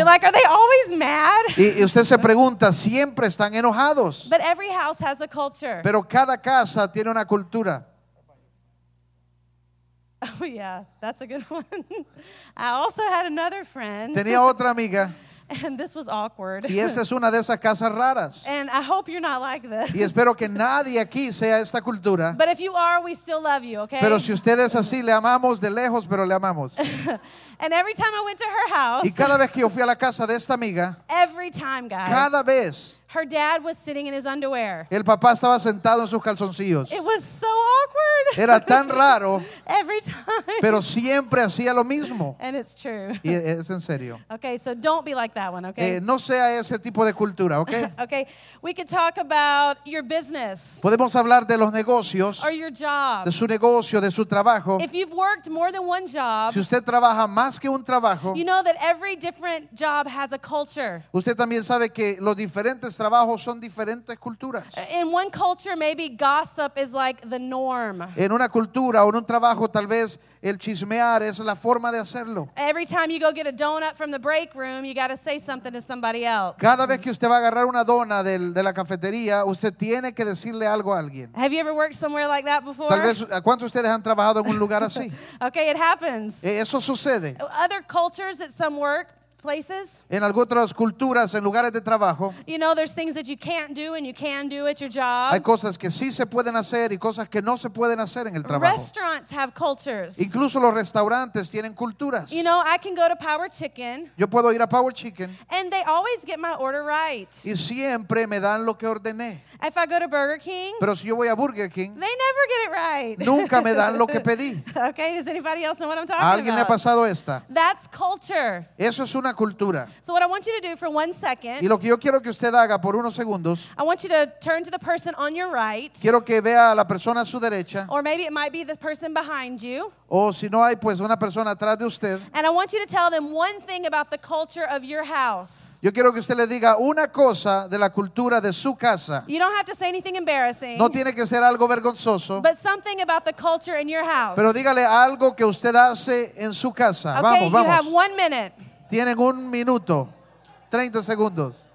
You're like, are they always mad? Y, y usted se pregunta, siempre están enojados. But every house has a culture. Pero cada casa tiene una cultura. Oh, yeah, that's a good one. I also had another friend, Tenía otra amiga and this was awkward. y esa es una de esas casas raras. And I hope you're not like this. Y espero que nadie aquí sea esta cultura. But if you are, we still love you, okay? Pero si usted es así, le amamos de lejos, pero le amamos. and every time I went to her house, Y cada vez que yo fui a la casa de esta amiga, every time, guys, cada vez her dad was sitting in his underwear. el papá estaba sentado en sus calzoncillos. It was so awkward. Era tan raro, every time. pero siempre hacía lo mismo. and it's true. Y es en serio. Okay, so don't be like that one, okay? Eh, no sea ese tipo de cultura, ¿ok? okay, we could talk about your business Podemos hablar de los negocios, or your job. de su negocio, de su trabajo. If you've worked more than one job, Si usted trabaja más que un trabajo, you know that every different job has a culture. usted también sabe que los diferentes trabajos son diferentes culturas. In one culture, maybe gossip is like the norm. En una cultura o en un trabajo tal vez el chismear es la forma de hacerlo. Every time you go get a donut from the break room, you got to say something to somebody else. Cada vez que usted va a agarrar una dona del- de la cafetería, usted tiene que decirle algo a alguien. Have you ever worked somewhere like that before? Tal vez, ¿a ¿cuántos de ustedes han trabajado en un lugar así? Okay, it happens. Eh, Eso sucede. Other cultures at some workplaces, En algunas otras culturas, en lugares de trabajo, you know, there's things that you can't do and you can do at your job. hay cosas que sí se pueden hacer y cosas que no se pueden hacer en el trabajo. Restaurants have cultures. Incluso los restaurantes tienen culturas. You know, I can go to Power Chicken Yo puedo ir a Power Chicken and they always get my order right. y siempre me dan lo que ordené. If I go to Burger King, Pero si yo voy a Burger King, they never get it right. nunca me dan lo que pedí. okay, does anybody else know what I'm talking ¿A alguien le ha about? pasado esta? That's culture. Eso es una cultura. So what I want you to do for one Y second, lo que yo quiero que usted haga por unos segundos, I want you to turn to the person on your right, quiero que vea a la persona a su derecha, or maybe it might be the person behind you, o si no hay, pues una persona atrás de usted. and I want you to tell them one thing about the culture of your house. Yo quiero que usted le diga una cosa de la cultura de su casa. You don't have to say anything embarrassing, No tiene que ser algo vergonzoso, but something about the culture in your house. pero dígale algo que usted hace en su casa. okay, Vamos, you have vamos. one minute. Tienen un minuto, 30 segundos.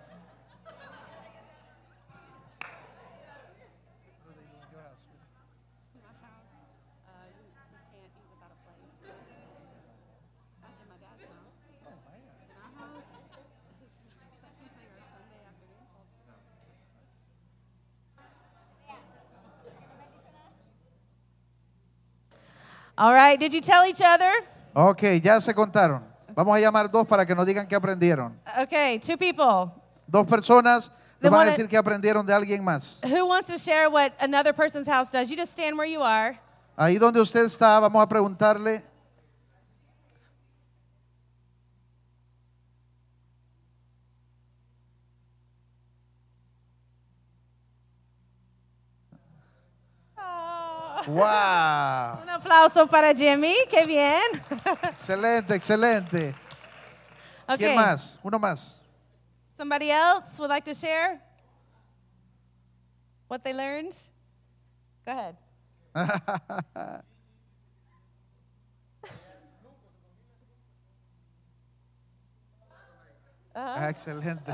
All right, did you tell each other? Ok, ya se contaron. Vamos a llamar dos para que nos digan qué aprendieron. Okay, two people. Dos personas nos van a decir que aprendieron de alguien más. Who wants to share what another person's house does? You just stand where you are. Ahí donde usted está, vamos a preguntarle. ¡Wow! Un aplauso para Jimmy, qué bien. Excelente, excelente. Okay. ¿Quién más? Uno más. Somebody else would like to share what they learned? Go ahead. Ah, excelente.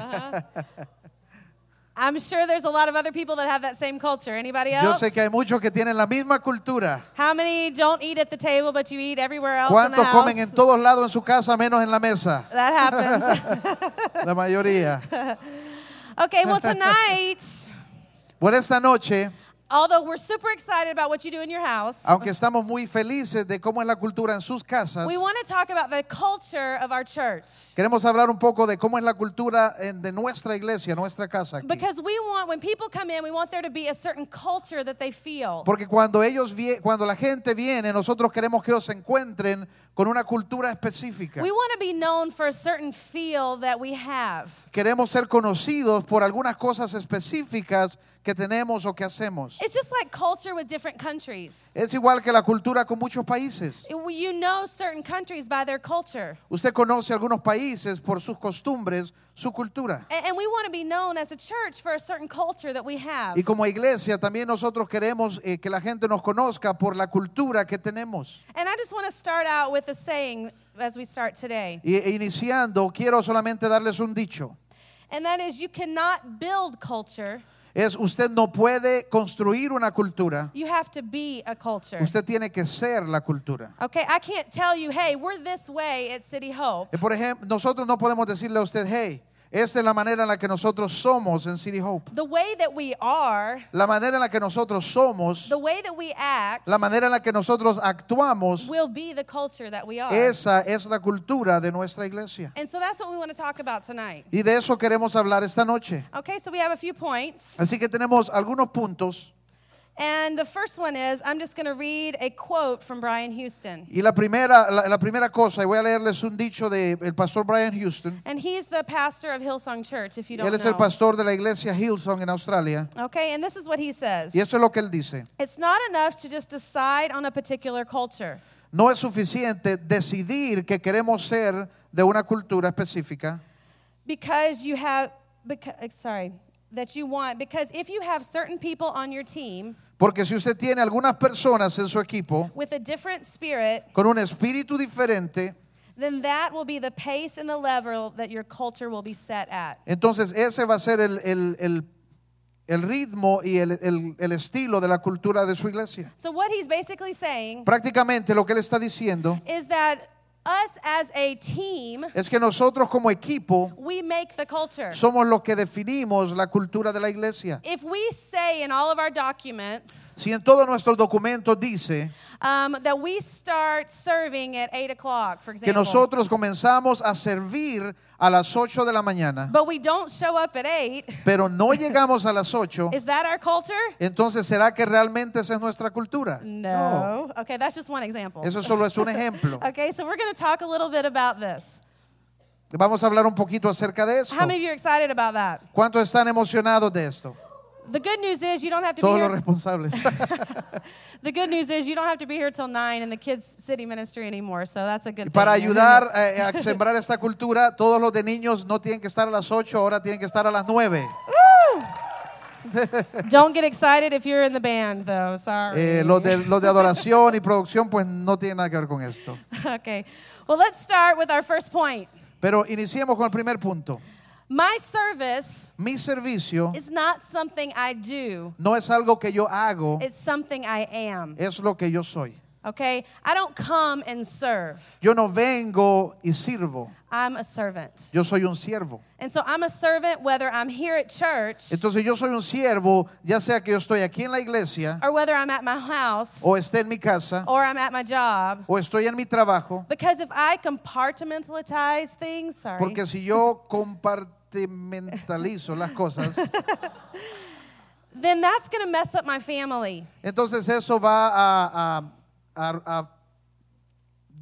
I'm sure there's a lot of other people that have that same culture. Anybody Yo else? sé que hay muchos que tienen la misma cultura. How many don't eat at the table, but you eat everywhere else in the ¿Cuántos house? comen en todos lados en su casa menos en la mesa? That happens. La mayoría. okay, well tonight, Por esta noche, although we're super excited about what you do in your house, aunque estamos muy felices de cómo es la cultura en sus casas, we want to talk about the culture of our church. queremos hablar un poco de cómo es la cultura en- de nuestra iglesia, nuestra casa. aquí. Because we want, when people come in, we want there to be a certain culture that they feel. Porque cuando ellos vie- cuando la gente viene, nosotros queremos que ellos se encuentren con una cultura específica. We want to be known for a certain feel that we have. Queremos ser conocidos por algunas cosas específicas que tenemos o que hacemos. It's just like culture with different countries. Es igual que la cultura con muchos países. You know certain countries by their culture. Usted conoce algunos países por sus costumbres, su cultura. And, we want to be known as a church for a certain culture that we have. Y como iglesia también nosotros queremos eh, que la gente nos conozca por la cultura que tenemos. And I just want to start out with a saying as we start today. Y e iniciando, quiero solamente darles un dicho. And that is you cannot build culture, Es usted no puede construir una cultura, you have to be a culture. usted tiene que ser la cultura. Okay, I can't tell you, hey, we're this way at City Hope. Eh, Por ejemplo, nosotros no podemos decirle a usted, hey, esta es la manera en la que nosotros somos en City Hope. The way that we are, La manera en la que nosotros somos, the way that we act, la manera en la que nosotros actuamos, will be the culture that we are. esa es la cultura de nuestra iglesia. And so that's what we want to talk about tonight. Y de eso queremos hablar esta noche. Okay, so we have a few points. Así que tenemos algunos puntos. And the first one is I'm just going to read a quote from Brian Houston. Y la primera, la, la primera cosa, y voy a leerles un dicho del pastor Brian Houston. And he's the pastor of Hillsong Church, if you don't Él es el know. pastor de la iglesia Hillsong en Australia. Okay, and this is what he says. Y eso es lo que él dice. It's not enough to just decide on a particular culture. No es suficiente decidir que queremos ser de una cultura específica. because you have because, eh, sorry that you want because if you have certain people on your team Porque si usted tiene algunas personas en su equipo with a different spirit con un espíritu diferente, then that will be the pace and the level that your culture will be set at entonces ese va a ser el, el- el- el ritmo y el, el- el estilo de la cultura de su iglesia. so what he's basically saying Prácticamente lo que él está diciendo is that us as a team es que nosotros como equipo we make the culture somos los que definimos la cultura de la iglesia. if we say in all of our documents Si en todos nuestros documentos dice um, that we start serving at 8 o'clock for que example nosotros comenzamos a servir a las 8 de la mañana, but we don't show up at 8 pero no llegamos a las 8, is that our culture entonces ¿será que realmente esa es nuestra cultura? No. Okay, that's just one example. Eso solo es un ejemplo. Okay, so we're going to talk a little bit about this. Vamos a hablar un poquito acerca de esto. How many of you are excited about that? ¿Cuántos están emocionados de esto? The good news is you don't have to Todos be los here. responsables. The good news is you don't have to be here till 9 in the kids city ministry anymore. So that's a good Y thing. para ayudar eh, a sembrar esta cultura, todos los de niños no tienen que estar a las 8, ahora tienen que estar a las 9. don't get excited if you're in the band though. Sorry. Eh, los, de, los de adoración y producción pues no tienen nada que ver con esto. okay. Well, let's start with our first point. Pero iniciemos con el primer punto. My service Mi servicio is not something I do. no es algo que yo hago, It's something I am. es lo que yo soy. Okay? I don't come and serve. Yo no vengo y sirvo, I'm a servant. yo soy un siervo. And so I'm a servant whether I'm here at church Entonces yo soy un siervo, ya sea que yo estoy aquí en la iglesia, or whether I'm at my house o esté en mi casa, or I'm at my job. o estoy en mi trabajo, Because if I compartmentalize things, sorry, porque si yo compartimentalizo las cosas, then that's going to mess up my family. entonces eso va a, a- a- a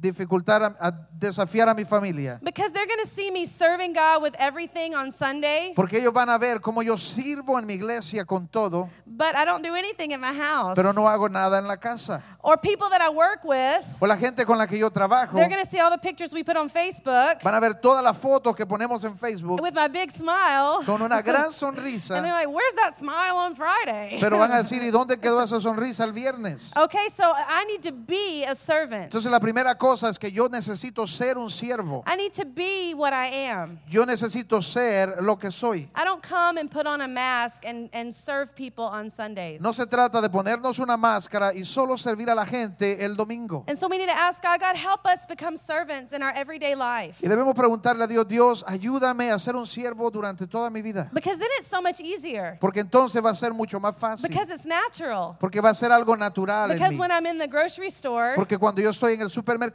dificultar, a, a desafiar a mi familia. Because they're going to see me serving God with everything on Sunday, Porque ellos van a ver cómo yo sirvo en mi iglesia con todo, but I don't do anything at my house. pero no hago nada en la casa. Or people that I work with, O la gente con la que yo trabajo, they're going to see all the pictures we put on Facebook van a ver todas las fotos que ponemos en Facebook with my big smile. con una gran And they're sonrisa, like, where's that smile on Friday? pero van a decir, ¿y dónde quedó esa sonrisa el viernes? okay, so I need to be a servant. Entonces la primera cosa es que yo necesito ser un siervo. I need to be what I am. Yo necesito ser lo que soy. I don't come and put on a mask and, and serve people on Sundays. No se trata de ponernos una máscara y solo servir a la gente el domingo. And so we need to ask God, God, help us become servants in our everyday life. Y debemos preguntarle a Dios, Dios, ayúdame a ser un siervo durante toda mi vida. Because then it's so much easier. Porque entonces va a ser mucho más fácil. Because it's natural. Porque va a ser algo natural en Because mí. when I'm in the grocery store Porque cuando yo estoy en el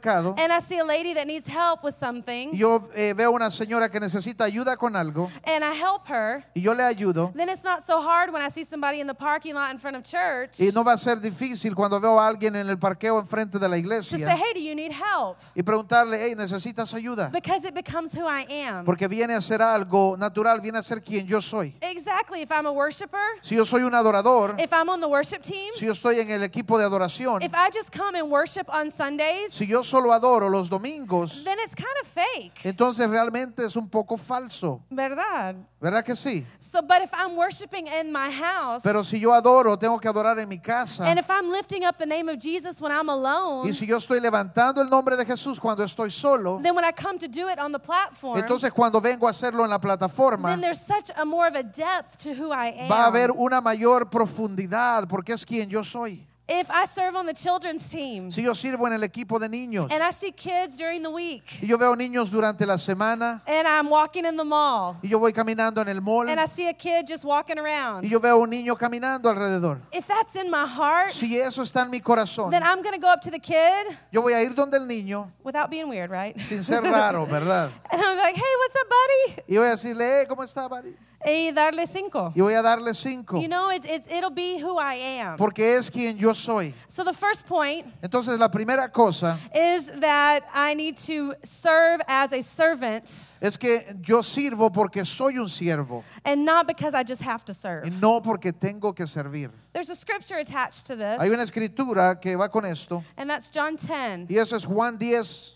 mercado and I see a lady that needs help with something yo eh, veo una señora que necesita ayuda con algo and I help her, y yo le ayudo, then it's not so hard when I see somebody in the parking lot in front of church y no va a ser difícil cuando veo a alguien en el parqueo enfrente de la to say, iglesia hey, do you need help? y preguntarle, hey, ¿necesitas ayuda? Because it becomes who I am. Porque viene a ser algo natural, viene a ser quien yo soy. Exactly. If I'm a worshiper, Si yo soy un adorador, if I'm on the worship team, si yo estoy en el equipo de adoración, if I just come and worship on Sundays, si yo solo adoro los domingos, then it's kind of fake. entonces realmente es un poco falso. ¿Verdad? ¿Verdad que sí? So, but if I'm worshiping in my house, Pero si yo adoro, tengo que adorar en mi casa. and if I'm lifting up the name of Jesus when I'm alone, Y si yo estoy levantando el nombre de Jesús cuando estoy solo, then when I come to do it on the platform, entonces cuando vengo a hacerlo en la plataforma, then there's such a more of a depth to who I am. va a haber una mayor profundidad porque es quien yo soy. If I serve on the children's team Si yo sirvo en el equipo de niños and I see kids during the week y yo veo niños durante la semana and I'm walking in the mall y yo voy caminando en el mall and I see a kid just walking y around, yo veo un niño caminando alrededor. if that's in my heart, Si eso está en mi corazón, then I'm going to go up to the kid yo voy a ir donde el niño without being weird, right? sin ser raro, ¿verdad? And I'm like, hey, what's up, buddy? Y voy a decirle, hey, ¿cómo está, buddy? Y darle cinco. Y voy a darle cinco You know, it's, it's, it'll be who I am. porque es quien yo soy. So the first point Entonces la primera cosa is that I need to serve as a servant es que yo sirvo porque soy un siervo and not because I just have to y serve. no porque tengo que servir. There's a scripture attached to this, Hay una escritura que va con esto and that's John 10, y eso es Juan 10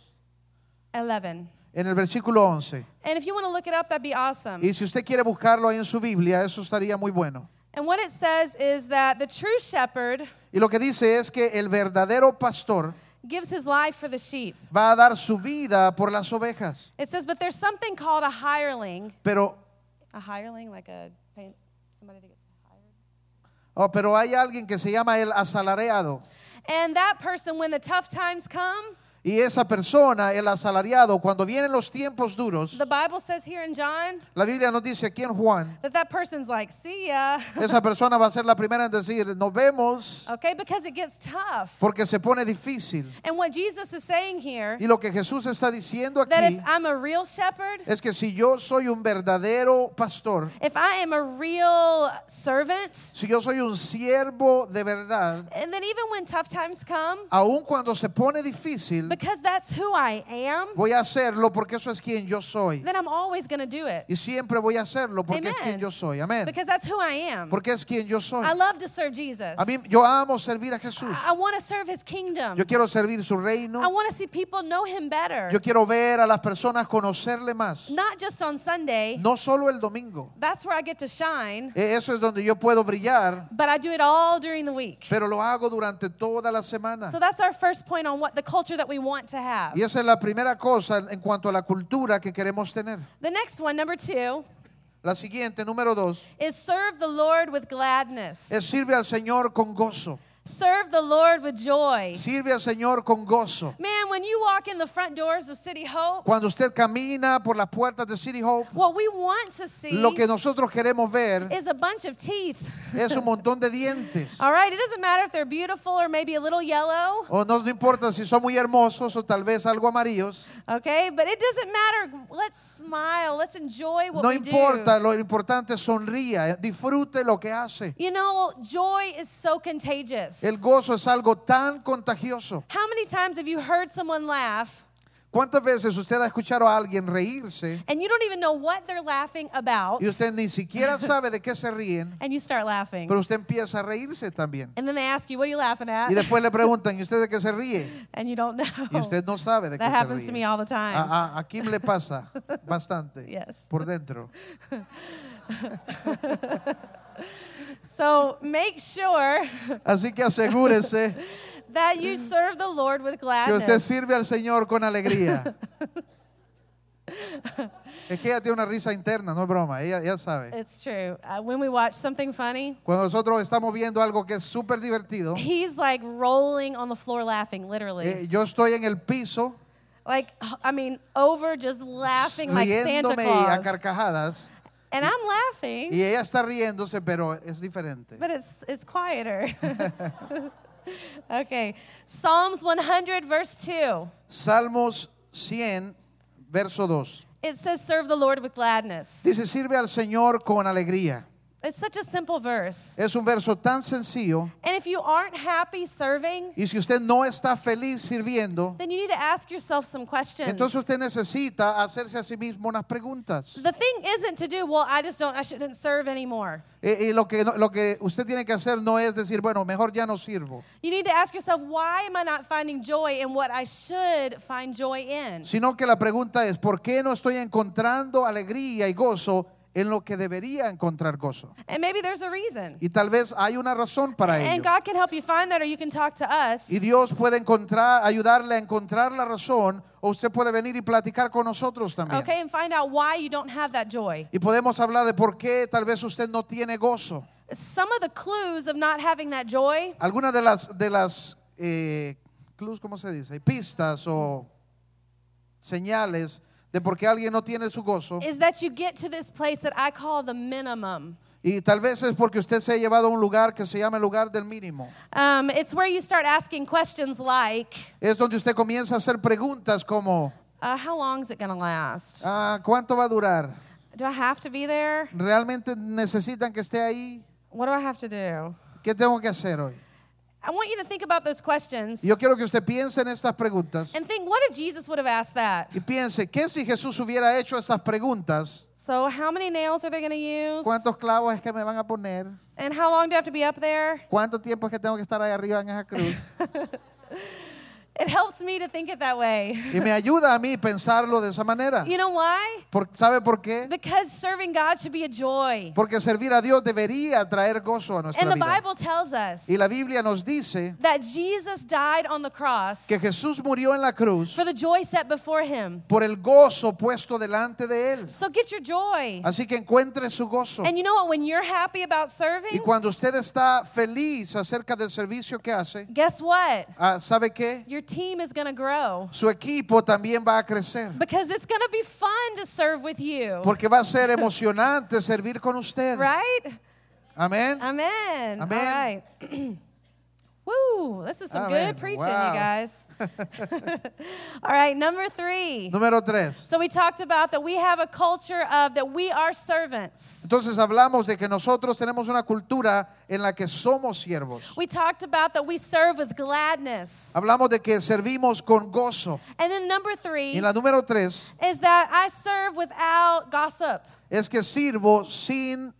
11. En el versículo 11. And if you want to look it up, that'd be awesome. Y si usted quiere buscarlo ahí en su Biblia, eso estaría muy bueno. And what it says is that the true shepherd Y lo que dice es que el verdadero pastor gives his life for the sheep. va a dar su vida por las ovejas. It says, but there's something called a hireling. Pero, A hireling, like a pay- somebody that gets hired. oh, pero hay alguien que se llama el asalariado. And that person, when the tough times come, Y esa persona, el asalariado, cuando vienen los tiempos duros, the Bible says here in John la Biblia nos dice aquí en Juan, that that person's like, see ya. esa persona va a ser la primera en decir, nos vemos okay, because it gets tough. porque se pone difícil. And what Jesus is saying here, Y lo que Jesús está diciendo that aquí if I'm a real shepherd, es que si yo soy un verdadero pastor, if I am a real servant, si yo soy un siervo de verdad, and then even when tough times come, aun cuando se pone difícil, because that's who I am, voy a hacerlo porque eso es quien yo soy. then I'm always going to do it. Y siempre voy a hacerlo porque es Amen. quien yo soy. Amén. Because that's who I am. Porque es quien yo soy. I love to serve Jesus. A mí yo amo servir a Jesús. I want to serve his kingdom. Yo quiero servir su I reino. want to see people know him better. Yo quiero ver a las personas conocerle más. Not just on Sunday. No solo el domingo. That's where I get to shine, E- Eso es donde yo puedo brillar, but I do it all during the week. pero lo hago durante toda la semana. So that's our first point on what the culture that we want to have. Y esa es la primera cosa en cuanto a la cultura que queremos tener. The next one, number two, La siguiente, número dos, is serve the Lord with gladness. es sirve al Señor con gozo. Serve the Lord with joy. Sirve al Señor con gozo. Man, when you walk in the front doors of City Hope, Cuando usted camina por las puertas de City Hope, what we want to see lo que nosotros queremos ver is a bunch of teeth. es un montón de dientes. All right, it doesn't matter if they're beautiful or maybe a little yellow, O no, no importa si son muy hermosos o tal vez algo amarillos. okay? But it doesn't matter. Let's smile. Let's enjoy what No we importa, do. lo importante es sonría, disfrute lo que hace. You know, joy is so contagious. El gozo es algo tan contagioso. How many times have you heard someone laugh ¿Cuántas veces usted ha escuchado a alguien reírse and you don't even know what they're laughing about y usted ni siquiera sabe de qué se ríen, and you start laughing? pero usted empieza a reírse también? And then they ask you, What are you laughing at? Y después le preguntan, ¿y usted de qué se ríe? And you don't know. Y usted no sabe de qué That se happens to me ríe. all the time. A, a, a Kim le pasa bastante Yes. por dentro. So make sure Así que asegúrese that you serve the Lord with que usted gladness. sirve al Señor con alegría. Es que ella tiene una risa interna, no es broma, ella, ella sabe. It's true. Uh, when we watch something funny, Cuando nosotros estamos viendo algo que es súper divertido, he's like rolling on the floor laughing, literally. eh, yo estoy en el piso like, I mean, over just laughing like Santa riéndome a Claus. carcajadas And I'm laughing, y ella está riéndose, pero es diferente. but it's, it's quieter. Okay. Psalms 100, verse 2. Salmos 100, verso 2. It says, Serve the Lord with gladness. Dice, sirve al Señor con alegría. It's such a simple verse. Es un verso tan sencillo. And if you aren't happy serving, Y si usted no está feliz sirviendo, then you need to ask yourself some questions. entonces usted necesita hacerse a sí mismo unas preguntas. the thing isn't to do, well, I just don't, I shouldn't serve anymore. Y, y lo, que, lo que usted tiene que hacer no es decir, bueno, mejor ya no sirvo, You need to ask yourself, why am I not finding joy in what I should find joy in? sino que la pregunta es, ¿por qué no estoy encontrando alegría y gozo en lo que debería encontrar gozo? And maybe there's a reason. Y tal vez hay una razón para And ello. God can help you find that, or you can talk to us. Y Dios puede encontrar, ayudarle a encontrar la razón, o usted puede venir y platicar con nosotros también. Okay, and find out why you don't have that joy. Y podemos hablar de por qué tal vez usted no tiene gozo. Some of the clues of not having that joy Algunas de las, de las eh, clues, ¿cómo se dice? Pistas o señales de por qué alguien no tiene su gozo. is that you get to this place that I call the minimum. Y tal vez es porque usted se ha llevado a un lugar que se llama el lugar del mínimo. Um, it's where you start asking questions like, Es donde usted comienza a hacer preguntas como, uh, how long is it going to last? ah, ¿cuánto va a durar? Do I have to be there? ¿Realmente necesitan que esté ahí? What do I have to do? ¿Qué tengo que hacer hoy? I want you to think about those questions Yo quiero que usted piense en estas preguntas and think, what if Jesus would have asked that? y piense, ¿qué si Jesús hubiera hecho estas preguntas? So, how many nails are they going to use? ¿Cuántos clavos es que me van a poner? And how long do I have to be up there? ¿Cuánto tiempo es que tengo que estar ahí arriba en esa cruz? It helps me to think it that way. Y me ayuda a mí pensarlo de esa manera. You know why? Por- ¿Sabe por qué? Because serving God should be a joy. Porque servir a Dios debería traer gozo a nuestra And the vida. Bible tells us Y la Biblia nos dice that Jesus died on the cross que Jesús murió en la cruz for the joy set before him. por el gozo puesto delante de él. So get your joy. Así que encuentre su gozo. And you know what? When you're happy about Y serving, cuando usted está feliz acerca del servicio que hace, guess what? ah, ¿sabe qué? Your team is going to grow Su equipo también va a crecer. because it's going to be fun to serve with you. Porque va a ser emocionante servir con usted. Right? Amén. Amen. Amen. Woo, this is some Amen. good preaching, Wow. you guys. All right, number three. Número tres. So we talked about that we have a culture of that we are servants. Entonces hablamos de que nosotros tenemos una cultura en la que somos siervos. We talked about that we serve with gladness. Hablamos de que servimos con gozo. And then number three. Y la número tres is that I serve without gossip. es que sirvo sin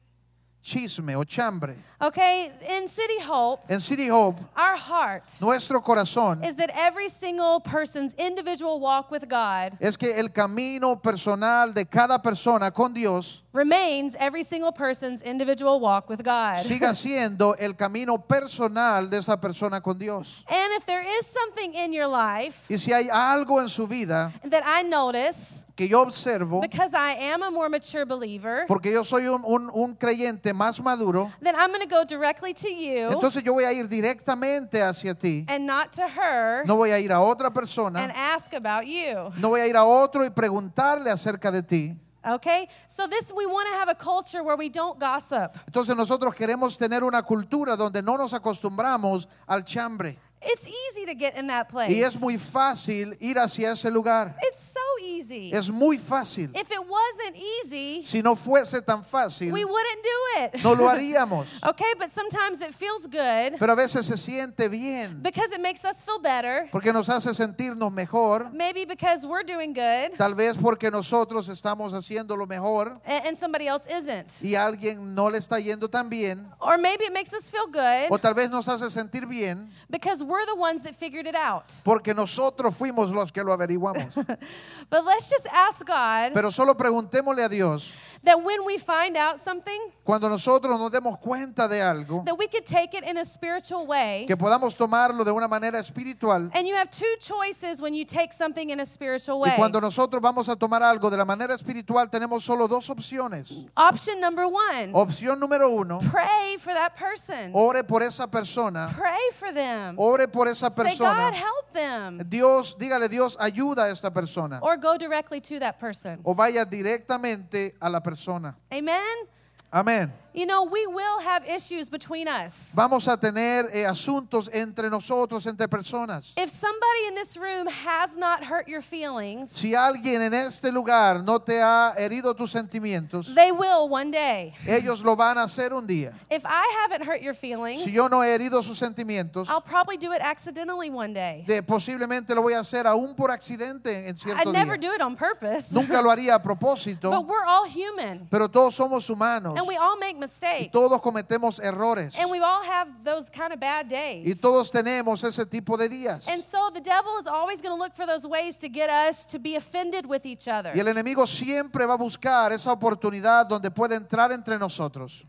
chisme o chambre. Okay, in City Hope, En City Hope, our heart nuestro corazón is that every single person's individual walk with God es que el camino personal de cada persona con Dios remains every single person's individual walk with God. siga siendo el camino personal de esa persona con Dios. And if there is something in your life Y si hay algo en su vida that I notice, que yo observo, because I am a more mature believer, porque yo soy un, un- un creyente más maduro, then I'm going to go directly to you entonces yo voy a ir directamente hacia ti. and not to her No voy a ir a otra and persona, ask about you. no voy a ir a otro y preguntarle acerca de ti. Okay? So this we want to have a culture where we don't gossip. Entonces nosotros queremos tener una cultura donde no nos acostumbramos al chambre. It's easy to get in that place. Y es muy fácil ir hacia ese lugar. It's so easy. Es muy fácil. If it wasn't easy, Si no fuese tan fácil, we wouldn't do it. no lo haríamos. Okay, but sometimes it feels good Pero a veces se siente bien because it makes us feel better. porque nos hace sentirnos mejor. Maybe because we're doing good Tal vez porque nosotros estamos haciendo lo mejor and, and somebody else isn't. y a alguien no le está yendo tan bien. Or maybe it makes us feel O good tal vez nos hace sentir bien because we're the ones that figured it out. porque nosotros fuimos los que lo averiguamos. But let's just ask God Pero solo preguntémosle a Dios that when we find out something, cuando nosotros nos demos cuenta de algo, that we could take it in a spiritual way. que podamos tomarlo de una manera espiritual. And you have two choices when you take something in a spiritual Y way. cuando nosotros vamos a tomar algo de la manera espiritual, tenemos solo dos opciones. Option number one Opción número uno, pray for that person, ore por esa persona, pray for them. ore por esa Say, God, persona. help them. Dios, dígale Dios, ayuda a esta persona. Or go directly to that person. O vaya directamente a la persona. Amen? Amén. You know, we will have issues between us. Vamos a tener eh, asuntos entre nosotros, entre personas. If somebody in this room has not hurt your feelings, Si alguien en este lugar no te ha herido tus sentimientos, they will one day. ellos lo van a hacer un día. If I haven't hurt your feelings, Si yo no he herido sus sentimientos, I'll probably do it accidentally one day. de- posiblemente lo voy a hacer aún por accidente en I cierto never día. do it on purpose. Nunca lo haría a But propósito, we're all human. pero todos somos humanos And we all make y mistakes. todos cometemos errores And we all have those kind of bad y days. todos tenemos ese tipo de días. And so the devil is always going to look for those ways to get us to be offended with each other. Y el enemigo siempre va a buscar esa oportunidad donde puede entrar entre nosotros.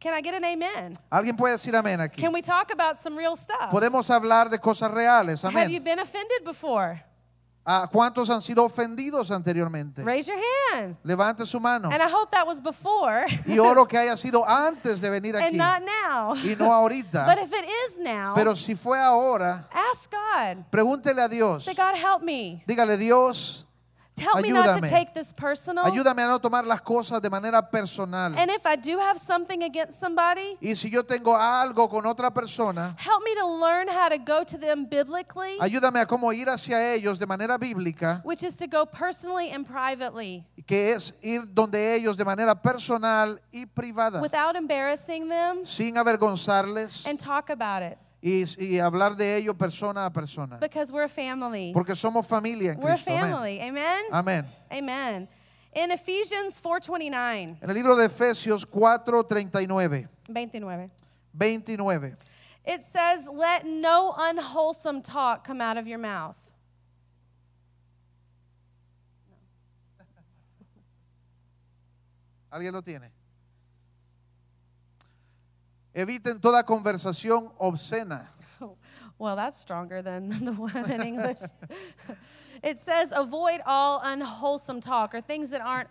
Can I get an amen? ¿Alguien puede decir amén aquí? Can we talk about some real stuff? Podemos hablar de cosas reales, Have you been offended before? ¿A ¿Cuántos han sido ofendidos anteriormente? Raise your hand. Levante su mano. And I hope that was before Y oro que haya sido antes de venir and aquí not now. y no ahorita. But if it is now, Pero si fue ahora, ask God. pregúntele a Dios. Say, God, help me. Dígale, Dios, Help me not to Ayúdame. take this personal. ayúdame a no tomar las cosas de manera personal. And if I do have something against somebody, Y si yo tengo algo con otra persona, help me to learn how to go to them biblically, ayúdame a cómo ir hacia ellos de manera bíblica, which is to go personally and privately que es ir donde ellos de manera personal y privada, without embarrassing them sin avergonzarles and talk about it y, y hablar de ello persona a persona. because we're a family. Porque somos familia en We're Cristo. Family. Amen. Amén. Amen. In Ephesians 4:29, En el libro de Efesios 4:39, 29. 29. It says, "Let no unwholesome talk come out of your mouth." ¿Alguien lo tiene? Eviten toda conversación obscena. Well, that's stronger than the one in English. it says, "Avoid all unwholesome talk or things that aren't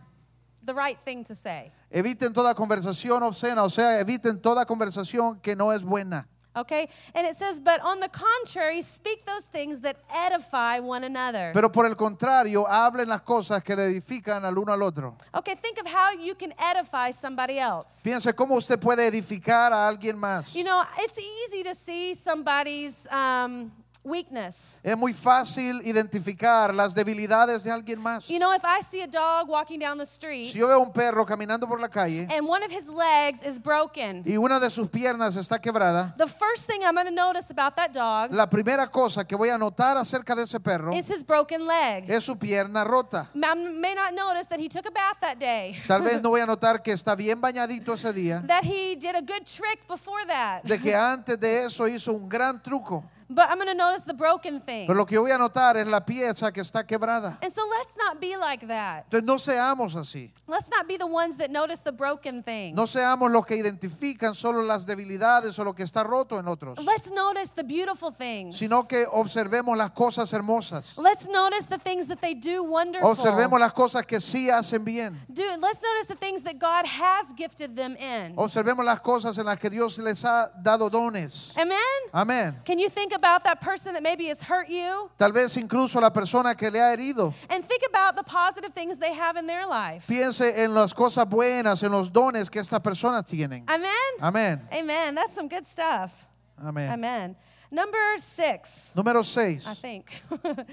the right thing to say." Eviten toda conversación obscena, o sea, eviten toda conversación que no es buena. Okay? And it says, "But on the contrary, speak those things that edify one another." Pero por el contrario, hablen las cosas que le edifican al uno al otro. Okay, think of how you can edify somebody else. Piense cómo usted puede edificar a alguien más. You know, it's easy to see somebody's um, weakness. Es muy fácil identificar las debilidades de alguien más. You know, if I see a dog walking down the street Si yo veo un perro caminando por la calle and one of his legs is broken, y una de sus piernas está quebrada, the first thing I'm going to notice about that dog la primera cosa que voy a notar acerca de ese perro is his broken leg. es su pierna rota. I may not notice that he took a bath that day, Tal vez no voy a notar que está bien bañadito ese día, that he did a good trick before that. de que antes de eso hizo un gran truco. But I'm going to notice the broken thing. Pero lo que yo voy a notar es la pieza que está quebrada. And so let's not be like that. Entonces no seamos así. Let's not be the ones that notice the broken thing. No seamos los que identifican solo las debilidades o lo que está roto en otros, Let's notice the beautiful things. sino que observemos las cosas hermosas. Let's notice the things that they do wonderful. Observemos las cosas que sí hacen bien. Do, let's notice the things that God has gifted them in. Observemos las cosas en las que Dios les ha dado dones. Amen? Amén. Can you think about that person that maybe has hurt you? Tal vez incluso la persona que le ha herido. And think about the positive things they have in their life. Piense en las cosas buenas, en los dones que estas personas tienen. Amen? Amén. Amen. That's some good stuff. Amén. Amen. Number six, Número 6. I think.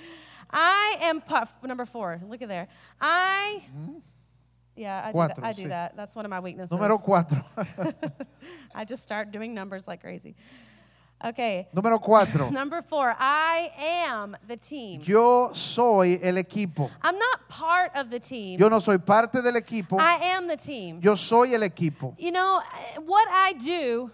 I am, po- number four, look at there. I, mm-hmm. yeah, I do, that, Cuatro, I do that. That's one of my weaknesses. Número cuatro. I just start doing numbers like crazy. Okay. Número 4. Number four, I am the team. Yo soy el equipo. I'm not part of the team. Yo no soy parte del equipo. I am the team. Yo soy el equipo. You know, what I do,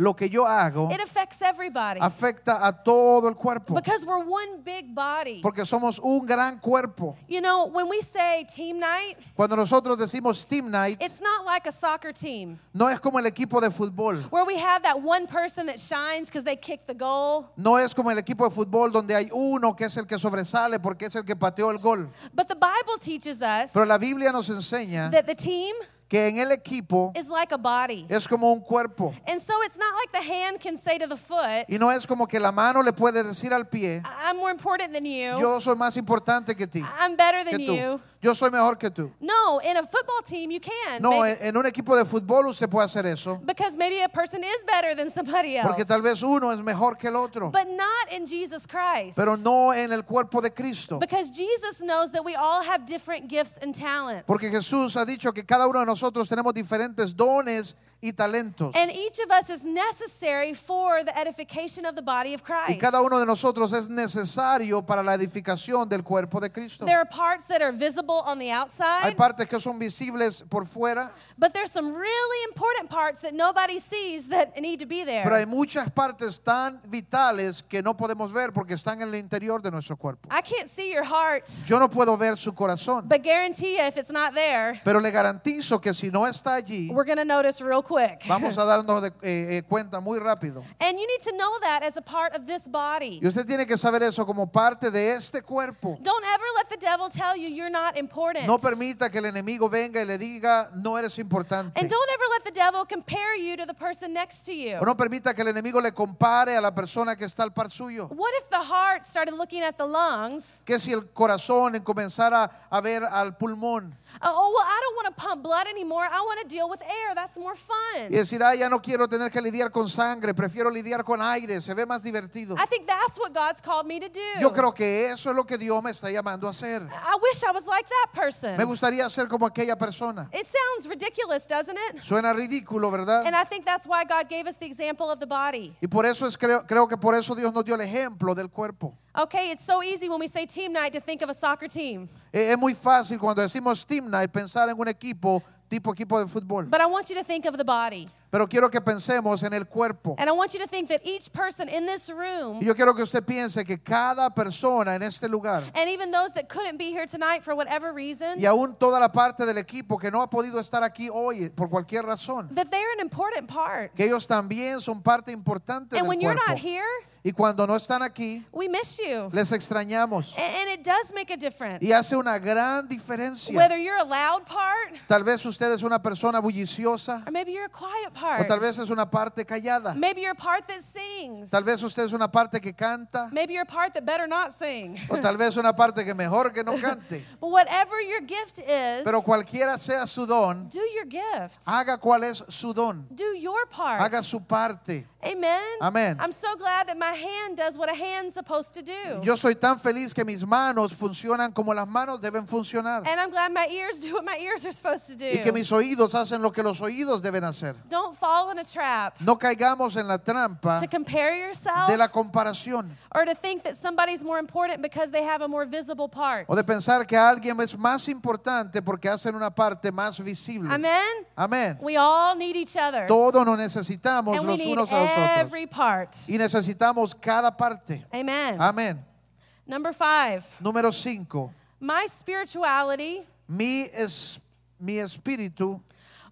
Lo que yo hago it affects everybody afecta a todo el cuerpo. because we're one big body. Porque somos un gran cuerpo. You know, when we say team night, Cuando nosotros decimos Team Night, it's not like a soccer team no es como el equipo de fútbol. where we have that one person that shines because they kicked the goal. No es como el equipo de fútbol donde hay uno que es el que sobresale porque es el que pateó el gol. But the Bible teaches us Pero la Biblia nos enseña that the team que en el equipo is like a body. es como un cuerpo. And so it's not like the hand can say to the foot, Y no es como que la mano le puede decir al pie, I'm more important than you. yo soy más importante que ti. I'm better Que than tú. you. Yo soy mejor que tú. No, in a football team, you can. No, Maybe- en, en un equipo de fútbol usted puede hacer eso, because maybe a person is better than somebody else. porque tal vez uno es mejor que el otro, but not in Jesus Christ. pero no en el cuerpo de Cristo. Because Jesus knows that we all have different gifts and talents. Porque Jesús ha dicho que cada uno de nosotros tenemos diferentes dones y talentos. and each of us is necessary for the edification of the body of Christ. Y cada uno de nosotros es necesario para la edificación del cuerpo de Cristo. There are parts that are visible on the Hay outside, partes que son visibles por fuera, but there's some really important parts that nobody sees that need to be there. pero hay muchas partes tan vitales que no podemos ver porque están en el interior de nuestro cuerpo. I can't see your heart, Yo no puedo ver su corazón, but guarantee you if it's not there, pero le garantizo que si no está allí, we're going to notice real quick. vamos a darnos de- eh, eh, cuenta muy rápido. and you need to know that as a part of this body. Y usted tiene que saber eso como parte de este cuerpo. Don't ever let the devil tell you you're not important. No permita que el enemigo venga y le diga, no eres importante. and don't ever let the devil compare you to the person next to you. O no permita que el enemigo le compare a la persona que está al par suyo. What if the heart started looking at the lungs? Que si el corazón comenzara a ver al pulmón Uh, oh, well, I don't want to pump blood anymore. I want to deal with air. That's more fun. Y decir, ah, ya no quiero tener que lidiar con sangre, prefiero lidiar con aire, se ve más divertido. I think that's what God's called me to do. Yo creo que eso es lo que Dios me está llamando a hacer. I wish I was like that person. Me gustaría ser como aquella persona. It sounds ridiculous, doesn't it? Suena ridículo, ¿verdad? And I think that's why God gave us the example of the body. Y por eso es creo, creo que por eso Dios nos dio el ejemplo del cuerpo. Okay, it's so easy when we say team night to think of a soccer team. Eh, Es muy fácil cuando decimos team night pensar en un equipo tipo equipo de fútbol. But I want you to think of the body. Pero quiero que pensemos en el cuerpo. And I want you to think that each person in this room, Y yo quiero que usted piense que cada persona en este lugar and even those that couldn't be here tonight for whatever reason, y aún toda la parte del equipo que no ha podido estar aquí hoy por cualquier razón, that they're an important part. que ellos también son parte importante And del when you're not here, Y cuando no están aquí, we miss you. les extrañamos. And it does make a difference. Y hace una gran diferencia. Whether you're a loud part, Tal vez usted es una persona bulliciosa or maybe you're a quiet o tal part. vez es una parte callada. Maybe you're a part that sings. Tal vez usted es una parte que canta Maybe you're a part that better not sing. o tal vez una parte que mejor que no cante. But whatever your gift is, Pero cualquiera sea su don, do your gift. haga cuál es su don. Do your part. Haga su parte. Amen. I'm so glad that my hand does what a hand's supposed to do. Yo soy tan feliz que mis manos funcionan como las manos deben funcionar. and I'm glad my ears do what my ears are supposed to do. Y que mis oídos hacen lo que los oídos deben hacer. Don't fall in a trap No caigamos en la trampa to compare yourself de la comparación or to think that somebody's more important because they have a more visible part. o de pensar que alguien es más importante porque hacen una parte más visible. Amen. Amén. We all need each other. Todos nos necesitamos and we los need unos a los otros. every part. Y necesitamos cada parte. Amen. Amén. Number five, Número 5. my spirituality, Mi, es, mi espíritu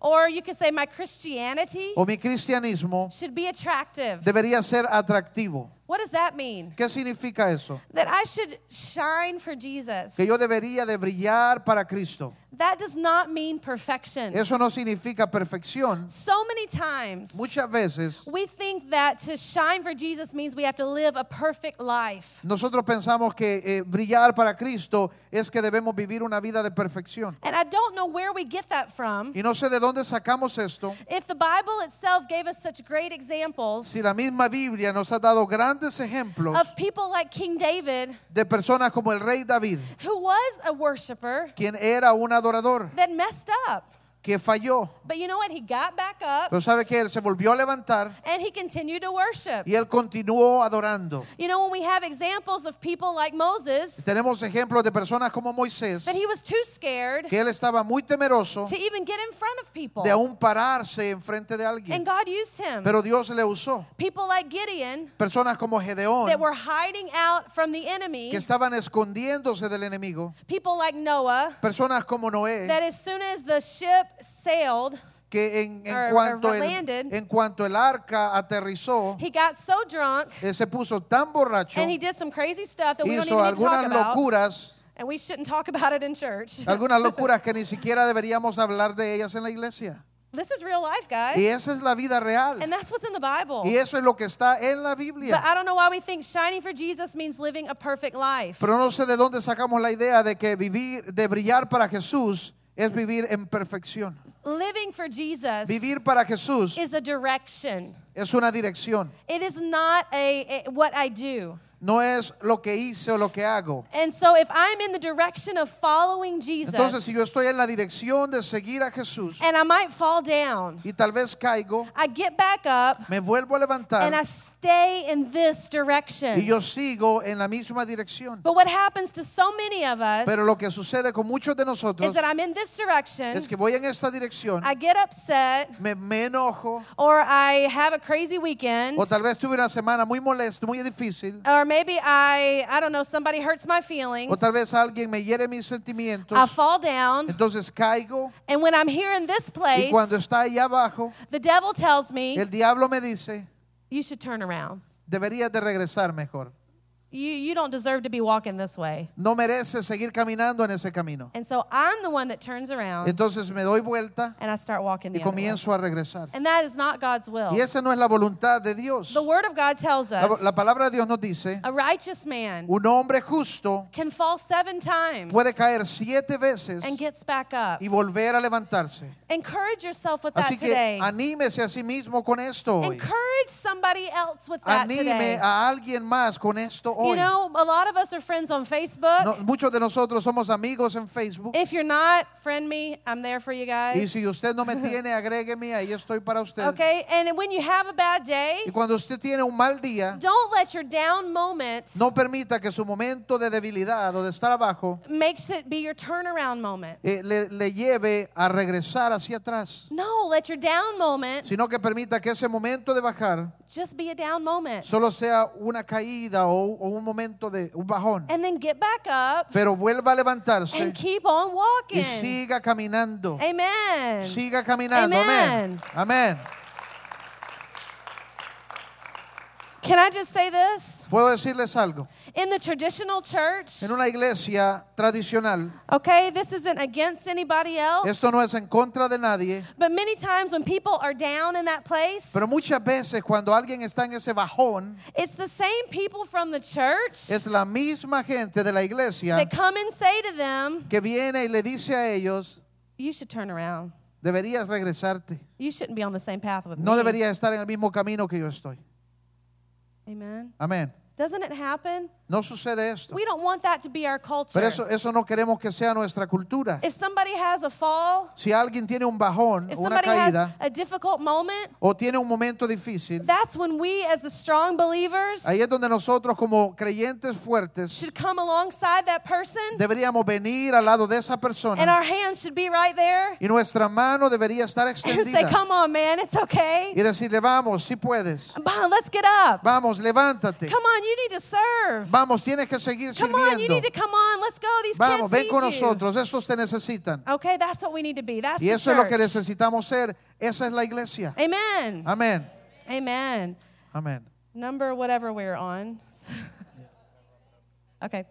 or you could say my Christianity, o mi cristianismo should be attractive. debería ser atractivo. What does that mean? ¿Qué significa eso? That I should shine for Jesus. Que yo debería de brillar para Cristo. That does not mean perfection. Eso no significa perfección. So many times Muchas veces we think that to shine for Jesus means we have to live a perfect life. nosotros pensamos que eh, brillar para Cristo es que debemos vivir una vida de perfección. And I don't know where we get that from. Y no sé de dónde sacamos esto. If the Bible itself gave us such great examples Si la misma Biblia nos ha dado grandes ejemplos of people like King David, de personas como el rey David, who was a worshiper quien era un adorador, that messed up. Que falló. But you know what? He got back up Pero sabe que él se volvió a levantar and he continued to worship. y él continuó adorando. You know, when we have examples of people like Moses, Tenemos ejemplos de personas como Moisés, that he was too scared que él estaba muy temeroso to even get in front of people. de aún pararse enfrente de And alguien. God used him. Pero Dios le usó. People like Gideon Personas como Gedeón, that were hiding out from the enemy. que estaban escondiéndose del enemigo. People like Noah Personas como Noé, that as soon as the ship sailed, que en, en or- cuanto or el, landed, en cuanto el arca aterrizó, he got so drunk él se puso tan borracho, and he did some crazy stuff that we don't hizo even to talk algunas about. locuras, And we shouldn't talk about it in church. algunas locuras que ni siquiera deberíamos hablar de ellas en la iglesia. This is real life, guys. Y esa es la vida real. And that's what's in the Bible. Y eso es lo que está en la But Biblia. I don't know why we think shining for Jesus means living a perfect life. Pero no sé de dónde sacamos la idea de que vivir, de brillar para Jesús es vivir en perfección. Living for Jesus Vivir para Jesús is a direction. es una dirección. It is not a, a- what I do. No es lo que hice o lo que hago. And so if I'm in the direction of following Jesus Entonces, si yo estoy en la dirección de seguir a Jesús and I might fall down, y tal vez caigo, I get back up me vuelvo a levantar and I stay in this direction. y yo sigo en la misma dirección. But what happens to so many of us Pero lo que sucede con muchos de nosotros is that I'm in this direction, es que voy en esta dirección, I get upset, me, me enojo, or I have a crazy weekend, o tal vez tuve una semana muy molesta, muy difícil, or maybe I, I don't know, somebody hurts my feelings. o tal vez alguien me hiere mis sentimientos, I fall down, entonces caigo and when I'm here in this place, y cuando está ahí abajo, the devil tells me el diablo me dice, you should turn around. deberías de regresar mejor. You, you don't deserve to be walking this way. No mereces seguir caminando en ese camino. And so I'm the one that turns around Entonces me doy vuelta and I start walking y the other way. comienzo a regresar. And that is not God's will. Y esa no es la voluntad de Dios. The Word of God tells us la palabra de Dios nos dice, a righteous man un hombre justo can fall seven times puede caer siete veces and gets back up. y volver a levantarse. Encourage yourself with that Así que today. anímese a sí mismo con esto hoy. Encourage somebody else with that Anime today. a alguien más con esto You hoy. know, a lot of us are friends on Facebook. No, muchos de nosotros somos amigos en Facebook. If you're not, friend me. I'm there for you Y guys. si usted no me tiene, agrégueme, ahí estoy para usted. Okay? And when you have a bad day, Y cuando usted tiene un mal día, don't let your down moment no permita que su momento de debilidad o de estar abajo makes it be your turnaround moment. eh, le, le lleve a regresar hacia atrás, No, let your down moment sino que permita que ese momento de bajar just be a down moment. solo sea una caída o, o un momento de un bajón, And then get back up pero vuelva a levantarse and keep on walking. y siga caminando. Amen. Siga caminando. Amén. Amen. Amén. Can I just say this? Puedo decirles algo. In the traditional church, En una iglesia tradicional, okay, this isn't against anybody else, esto no es en contra de nadie, but many times when people are down in that place, pero muchas veces cuando alguien está en ese bajón, it's the same people from the church es la misma gente de la iglesia that come and say to them, que viene y le dice a ellos, You should turn around. deberías regresarte. You shouldn't be on the same path with No me. deberías estar en el mismo camino que yo estoy. Amen. Amén. Doesn't it happen? No sucede esto. We don't want that to be our culture. Pero eso, eso no queremos que sea nuestra cultura. if somebody has a fall, Si alguien tiene un bajón, if una somebody has caída, a difficult moment, o tiene un momento difícil, that's when we, as the strong believers, ahí es donde nosotros como creyentes fuertes should come alongside that person, deberíamos venir al lado de esa and persona our hands should be right there, y nuestra mano debería estar and say, extendida Come on, man, it's okay. y decirle, vamos, si puedes, on, let's get up. vamos, levántate, Come on, you need to serve. Vamos, tienes que seguir Come on, you sirviendo, need to come on. Let's go. These vamos, kids ven need con you. nosotros, estos te necesitan. Okay, that's what we need to be. That's Y the eso es lo que church. necesitamos ser, esa es la iglesia. Amen. Amén, Amen. amén. Number whatever we're on. okay.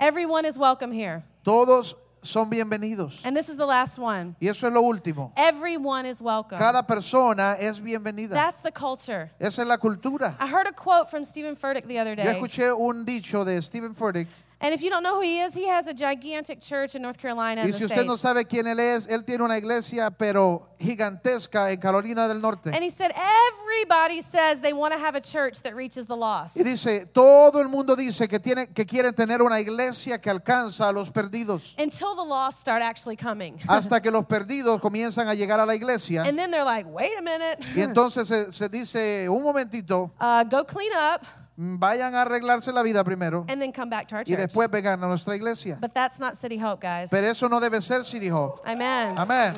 Everyone is welcome here. Todos son bienvenidos. And this is the last one. Y eso es lo último. Everyone is welcome. Cada persona es bienvenida. That's the culture. Esa es la cultura. I heard a quote from Stephen Furtick the other Yo day. escuché un dicho de Stephen Furtick And if you don't know who he is, he has a gigantic church in North Carolina. in y the si usted no States. sabe quién él es, él tiene una iglesia pero gigantesca en Carolina del Norte. And he said, everybody says they want to have a church that reaches the lost. Y dice, todo el mundo dice que tiene que quieren tener una iglesia que alcanza a los perdidos. Until the lost start actually coming. Hasta que los perdidos comienzan a llegar a la iglesia And then they're like, wait a minute. y entonces se, se dice, un momentito, Uh, go clean up vayan a arreglarse la vida primero and then come back to our y church. después vengan a nuestra iglesia. But that's not City Hope, guys. Pero eso no debe ser City Hope. Amen. Amén.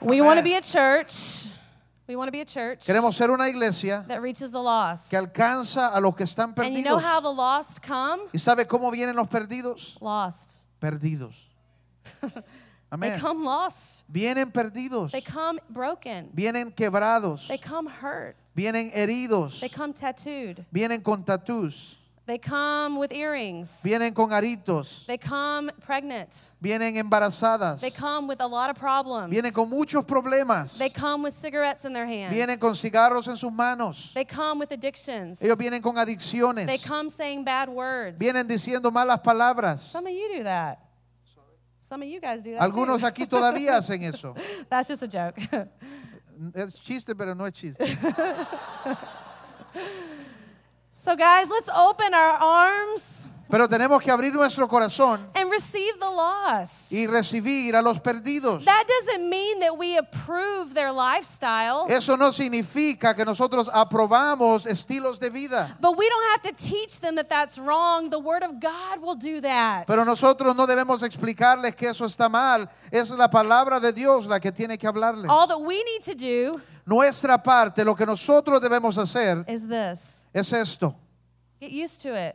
We want to be a church. We want to be a church Queremos ser una iglesia that reaches the lost. que alcanza a los que están And you know perdidos. how the lost come? ¿Y sabe cómo vienen los perdidos? Lost. Perdidos. They Amén. come lost. Vienen perdidos. They come broken. Vienen quebrados. They come hurt. Vienen heridos. They come tattooed. Vienen con tatús. They come with earrings. vienen con aritos, They come pregnant. vienen embarazadas, They come with a lot of problems. vienen con muchos problemas, They come with cigarettes in their hands. vienen con cigarros en sus manos, They come with addictions. ellos vienen con They adicciones, come saying bad words. vienen diciendo malas palabras. Some of you do that. Some of you guys do that. Algunos too. aquí todavía hacen eso. That's just a joke. Es chiste, pero no es chiste. so, guys, let's open our arms Pero tenemos que abrir nuestro corazón and receive the lost. y recibir a los perdidos. That doesn't mean that we approve their lifestyle, Eso no significa que nosotros aprobamos estilos de vida. but we don't have to teach them that that's wrong. The Word of God will do that. Pero nosotros no debemos explicarles que eso está mal. Es la palabra de Dios la que tiene que hablarles. All that we need to do Nuestra parte, lo que nosotros debemos hacer is this es esto. get used to it.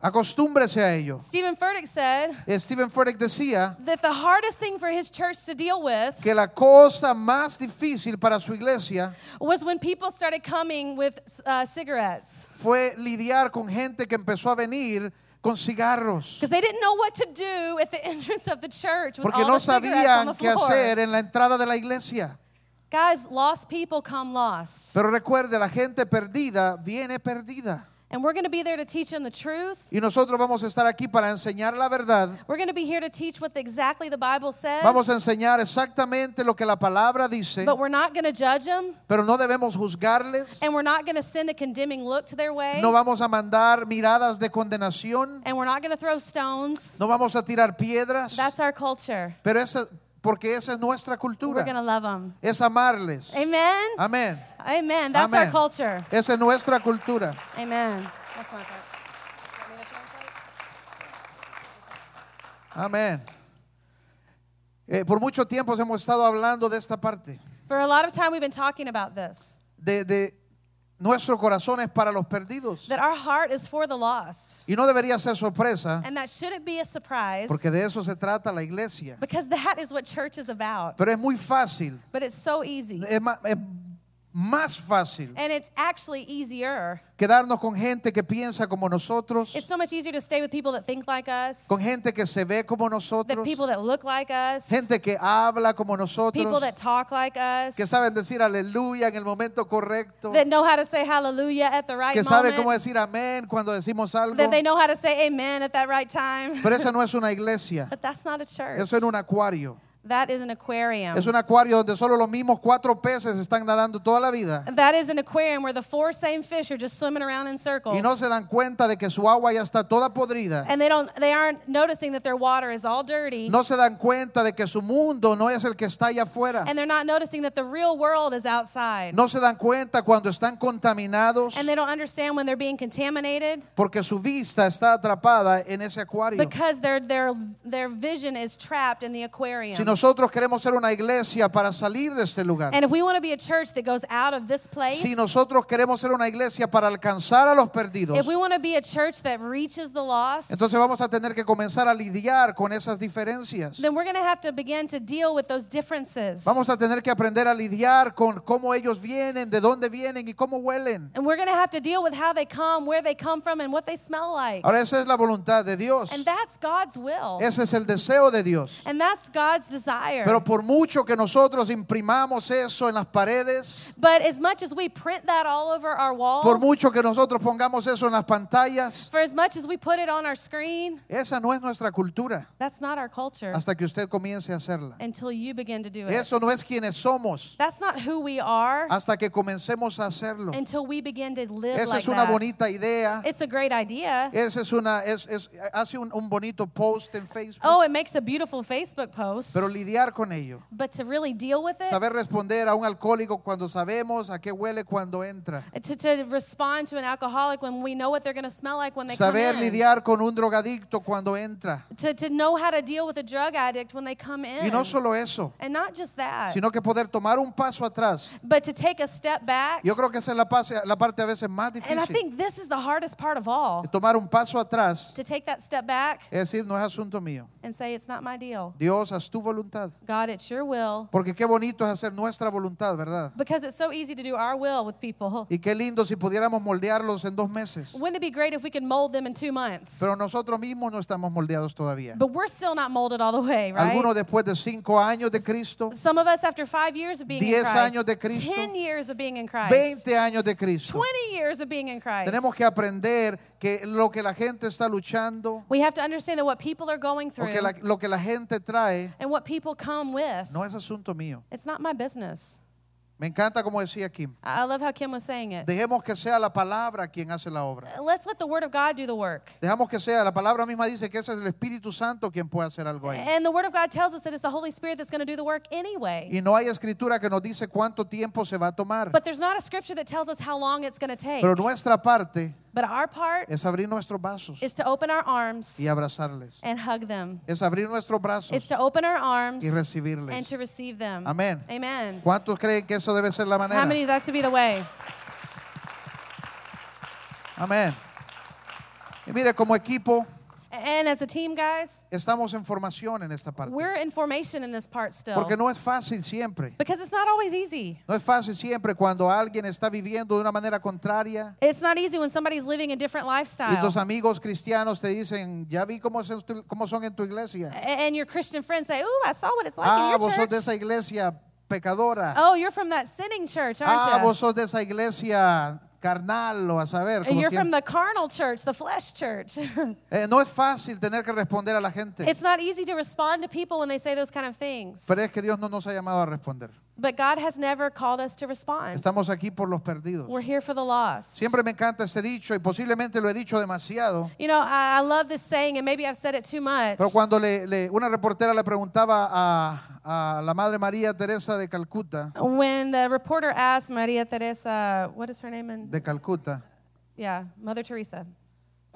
Acostúmbrese a ello. Stephen Furtick said Stephen Furtick decía that the hardest thing for his church to deal with que la cosa más difícil para su iglesia was when people started coming with uh, cigarettes fue lidiar con gente que empezó a venir con cigarros. because they didn't know what to do at the entrance of the church with Porque all no the sabían qué hacer en la entrada de la iglesia. Guys, lost people come lost. Pero recuerde, la gente perdida viene perdida. And we're going to be there to teach them the truth. Y nosotros vamos a estar aquí para enseñar la verdad. We're going to be here to teach what exactly the Bible says. Vamos a enseñar exactamente lo que la palabra dice, But we're not going to judge them. pero no debemos juzgarles. And we're not going to send a condemning look to their way. No vamos a mandar miradas de condenación. And we're not going to throw stones. No vamos a tirar piedras. That's our culture. Pero esa, porque esa es nuestra We're cultura. to love them. Es amarles. Amen. Amén. Amen. That's our Amén. culture. Esa es nuestra cultura. Amen. That's my part. Amén. Eh, por mucho tiempo hemos estado hablando de esta parte. For a lot of time, we've been talking about this De, de nuestro corazón es para los perdidos. that our heart is for the lost. Y no debería ser sorpresa, And that shouldn't be a surprise porque de eso se trata la iglesia. because that is what church is about. Pero es muy fácil. But it's so easy. Es es más fácil And it's actually easier. quedarnos con gente que piensa como nosotros, It's so much easier to stay with people that think like us, con gente que se ve como nosotros, people that look like us, gente que habla como people nosotros, that talk like us, que saben decir aleluya en el momento correcto, that know how to say hallelujah at the right que saben cómo moment, decir amén cuando decimos algo. that they know how to say amen at that right time. Pero esa no es una iglesia, But that's not a church. eso es un acuario. That is an aquarium. Es un acuario donde solo los mismos cuatro peces están nadando toda la vida That is an aquarium where the four same fish are just swimming around in circles. y no se dan cuenta de que su agua ya está toda podrida. and they don't they aren't noticing that their water is all dirty. No se dan cuenta de que su mundo no es el que está allá afuera. And they're not noticing that the real world is outside. No se dan cuenta cuando están contaminados And they don't understand when they're being contaminated porque su vista está atrapada en ese acuario. because their their their vision is trapped in the aquarium. Si nosotros queremos ser una iglesia para salir de este lugar, and if we want to be a church that goes out of this place, si nosotros queremos ser una iglesia para alcanzar a los perdidos, if we want to be a church that reaches the lost, entonces vamos a tener que comenzar a lidiar con esas diferencias. then we're going to have to begin to deal with those differences. Vamos a tener que aprender a lidiar con cómo ellos vienen, de dónde vienen y cómo huelen. and we're going to have to deal with how they come, where they come from, and what they smell like. Ahora esa es la voluntad de Dios. And that's God's will. Ese es el deseo de Dios. And that's God's desire. Pero por mucho que nosotros imprimamos eso en las paredes, but as much as we print that all over our walls, por mucho que nosotros pongamos eso en las pantallas, for as much as we put it on our screen, esa no es nuestra cultura that's not our culture hasta que usted comience a hacerla. until you begin to do it. Eso no es quienes somos That's not who we are hasta que comencemos a hacerlo. until we begin to live Esa like es una that. bonita idea. It's a great idea. Esa es una, es, es- hace un, un bonito post en Facebook. Oh, it makes a beautiful Facebook post. Pero lidiar con ello. But to really deal with it, Saber responder a un alcohólico cuando sabemos a qué huele cuando entra. to, to respond to an alcoholic when we know what they're going to smell like when they Saber come in. lidiar con un drogadicto cuando entra. To, to know how to deal with a drug addict when they come in. Y no solo eso, and not just that, sino que poder tomar un paso atrás. but to take a step back. Yo creo que esa es la, pase- la parte a veces más And I difícil. think this is the hardest part of all. Tomar un paso atrás To take that step back es decir, no es asunto mío. and say, it's not my deal. Dios, haz tu God, voluntad. God, it's your will. Porque qué bonito es hacer nuestra voluntad, ¿verdad? Because it's so easy to do our will with people. Y qué lindo si pudiéramos moldearlos en dos meses. Wouldn't it be great if we could mold them in two months? Pero nosotros mismos no estamos moldeados todavía. But we're still not molded all the way, right? Algunos después de cinco años de Cristo, Some of us after five years of being in Diez Christ, años de Cristo, 10 years of being in Christ, 20 años de Cristo. 20 years of being in Christ. Tenemos que aprender que lo que la gente está luchando we have to understand that what people are going through que la- lo que la gente trae and what people come with, no es asunto mío. it's not my business. Me encanta como decía Kim. I love how Kim was saying it. Dejemos que sea la palabra quien hace la obra. Let's let the Word of God do the work. Dejamos que sea, la palabra misma dice que ese es el Espíritu Santo quien puede hacer algo ahí. And the Word of God tells us that it's the Holy Spirit that's going to do the work anyway. Y no hay escritura que nos dice cuánto tiempo se va a tomar. But there's not a scripture that tells us how long it's going to take. Pero nuestra parte But our part es abrir nuestros brazos is to open our arms y abrazarles. and hug them. Es abrir nuestros brazos It's to open our arms y and recibirles. to receive them. Amén. Amen. ¿Cuántos creen que eso debe ser la How manera? many of that's to be the way? Amén. Y mire, como equipo And as a team, guys, estamos en formación en esta parte. we're in formation in this part still. Porque no es fácil siempre. Because it's not always easy. No es fácil siempre cuando alguien está viviendo de una manera contraria It's not easy when somebody's living a different y lifestyle. tus amigos cristianos te dicen, ya vi cómo, es cómo son en tu iglesia. And your Christian friends say, Ooh, I saw what it's like in Ah, your vos sos church. de esa iglesia pecadora. Oh, you're from that sinning church, Ah, aren't vos you? sos de esa iglesia carnal o a saber. como You're from the carnal church, the flesh church. Eh, no es fácil tener que responder a la gente, it's not easy to respond to people when they say those kind of things. pero es que Dios no nos ha llamado a responder. But God has never called us to respond. Estamos aquí por los perdidos. We're here for the lost. Siempre me encanta este dicho y posiblemente lo he dicho demasiado. You know, I, I love this saying, and maybe I've said it too much. Pero cuando le, le- una reportera le preguntaba a, a la Madre María Teresa de Calcuta, When the reporter asked Maria Teresa, what is her name? In, de Calcuta, yeah, Mother Teresa.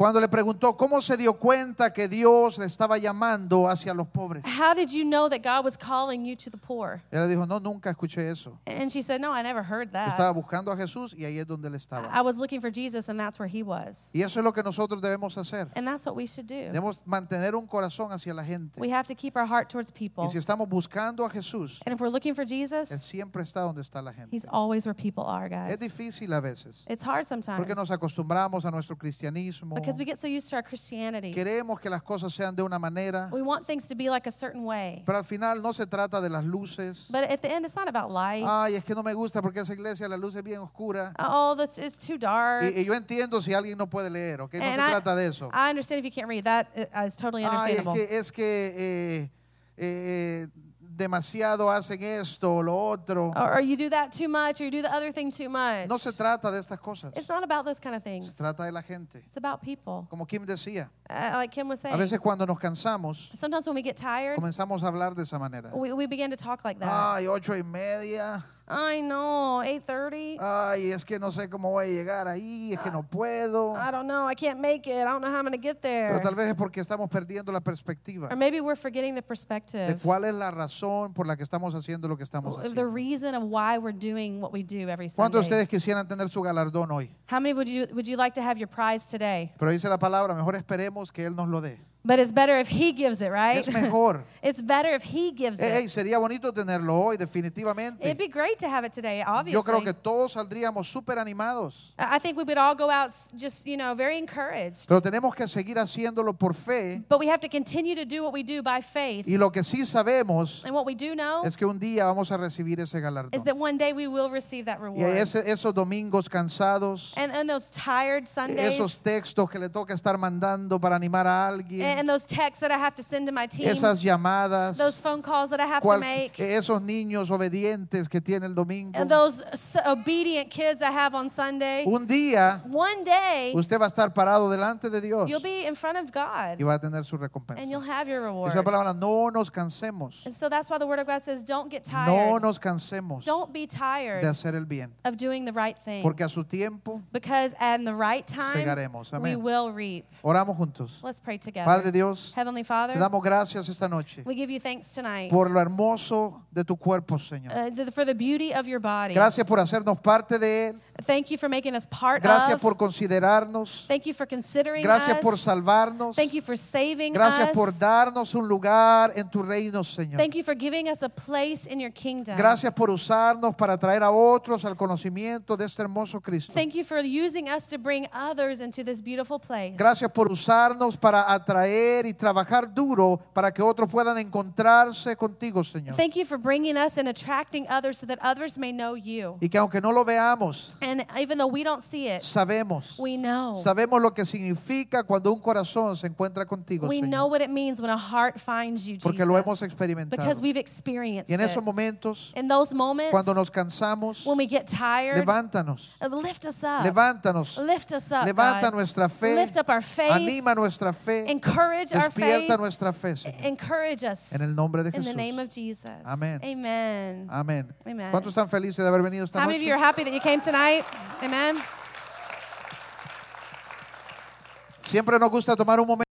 Cuando le preguntó cómo se dio cuenta que Dios le estaba llamando hacia los pobres, How did you know that God was calling you to the poor? ella dijo, no, nunca escuché eso. And she said, No, I never heard Yo estaba that. buscando a Jesús y ahí es donde él estaba. I was looking for Jesus, and that's where he was. Y eso es lo que nosotros debemos hacer. And that's what we should do. Debemos mantener un corazón hacia la gente. We have to keep our heart towards people. Y si estamos buscando a Jesús, And if we're looking for Él Jesus, siempre está donde está la gente. he's always where people are, Es guys. difícil a veces, It's hard sometimes porque nos acostumbramos a nuestro cristianismo. because we get so used to our Christianity. Queremos que las cosas sean de una manera, We want things to be like a certain way. pero al final no se trata de las luces. But at the end, it's not about lights. Ay, es que no me gusta porque esa iglesia la luz es bien oscura. Oh, that's, it's too dark. Y, y yo entiendo si alguien no puede leer, ¿ok? No se And I- trata de eso. I understand if you can't read. That uh, is totally Ay, es understandable. que, es que eh, eh, demasiado hacen esto o lo otro. or, or you do that too much, or you do the other thing too much. No se trata de estas cosas. It's not about those kind of Se things. trata de la gente. It's about people. Como Kim decía, Uh, like Kim was a saying. veces cuando nos cansamos, Sometimes when we get tired, comenzamos a hablar de esa manera. we, we begin to talk like that. Ay, ocho y media. I know, 8.30. Ay, es que no sé cómo voy a llegar ahí, es que no puedo. I don't know. I can't make it. I don't know how I'm going to get Pero there. tal vez es porque estamos perdiendo la perspectiva Or maybe we're forgetting the de perspective. cuál es la razón por la que estamos haciendo lo que estamos of The haciendo. reason of why we're doing what we do every ¿Cuántos de Sunday. ustedes quisieran tener su galardón hoy? How many would you would you like to have your prize today? Pero dice la palabra, mejor esperemos que Él nos lo dé. But it's better if he gives it, right? Es mejor. it's better if he gives Ey, it. sería bonito tenerlo hoy, It'd definitivamente. be great to have it today, obviously. Yo creo que todos saldríamos súper animados. I think we would all go out just, you know, very encouraged. Pero tenemos que seguir haciéndolo por fe. But we have to continue to do what we do by faith. Y lo que sí sabemos And what we do know es que un día vamos a recibir ese is galardón. that one day we will receive that Y reward. ese- esos domingos cansados, And, and those tired Sundays esos textos que le toca estar mandando para animar a alguien, and those texts that I have to send to my team, esas llamadas, those phone calls that I have to make, esos niños obedientes que tiene el domingo. and those obedient kids I have on Sunday. Un día One day, usted va a estar parado delante de Dios you'll be in front of God y va a tener su recompensa. and you'll have your reward. Esa palabra, no nos cansemos. And so that's why the Word of God says, don't get No tired. nos cansemos Don't be de tired hacer el bien, of doing the right thing. porque a su tiempo Because at the right time, Segaremos. we will reap. oramos juntos. Let's pray together. Padre Padre Dios, Heavenly te Father, damos gracias esta noche we give you thanks tonight por lo hermoso de tu cuerpo, Señor. uh, the beauty of your body. Gracias por hacernos parte de él. Thank you for making us part Gracias of. por considerarnos. Thank you for considering Gracias por us. salvarnos. Thank you for saving Gracias us. por darnos un lugar en tu reino, Señor. Thank you for giving us a place in your kingdom. Gracias por usarnos para traer a otros al conocimiento de este hermoso Cristo. Thank you for using us to bring others into this beautiful place. Gracias por usarnos para atraer y trabajar duro para que otros puedan encontrarse contigo, Señor. Thank you for bringing us and attracting others so that others may know you. Y que aunque no lo veamos, And even though we don't see it, sabemos. we know. Sabemos lo que significa cuando un corazón se encuentra contigo, We know Señor. what it means when a heart finds you, Porque lo hemos Jesus. experimentado. Because we've experienced Y en it. esos momentos, In those moments, cuando nos cansamos, when we get tired, levántanos. uh, lift us up. Levántanos. Lift us up, Levanta God. nuestra fe. Lift up our faith. Anima nuestra fe. Encourage our faith. Despierta nuestra fe, Señor. Encourage us. En el nombre de In the name Jesús. of Jesus. Amén. Amen. Amén. Amen. ¿Cuántos están felices de haber venido esta How many of you are happy that you came tonight? Siempre nos gusta tomar un momento.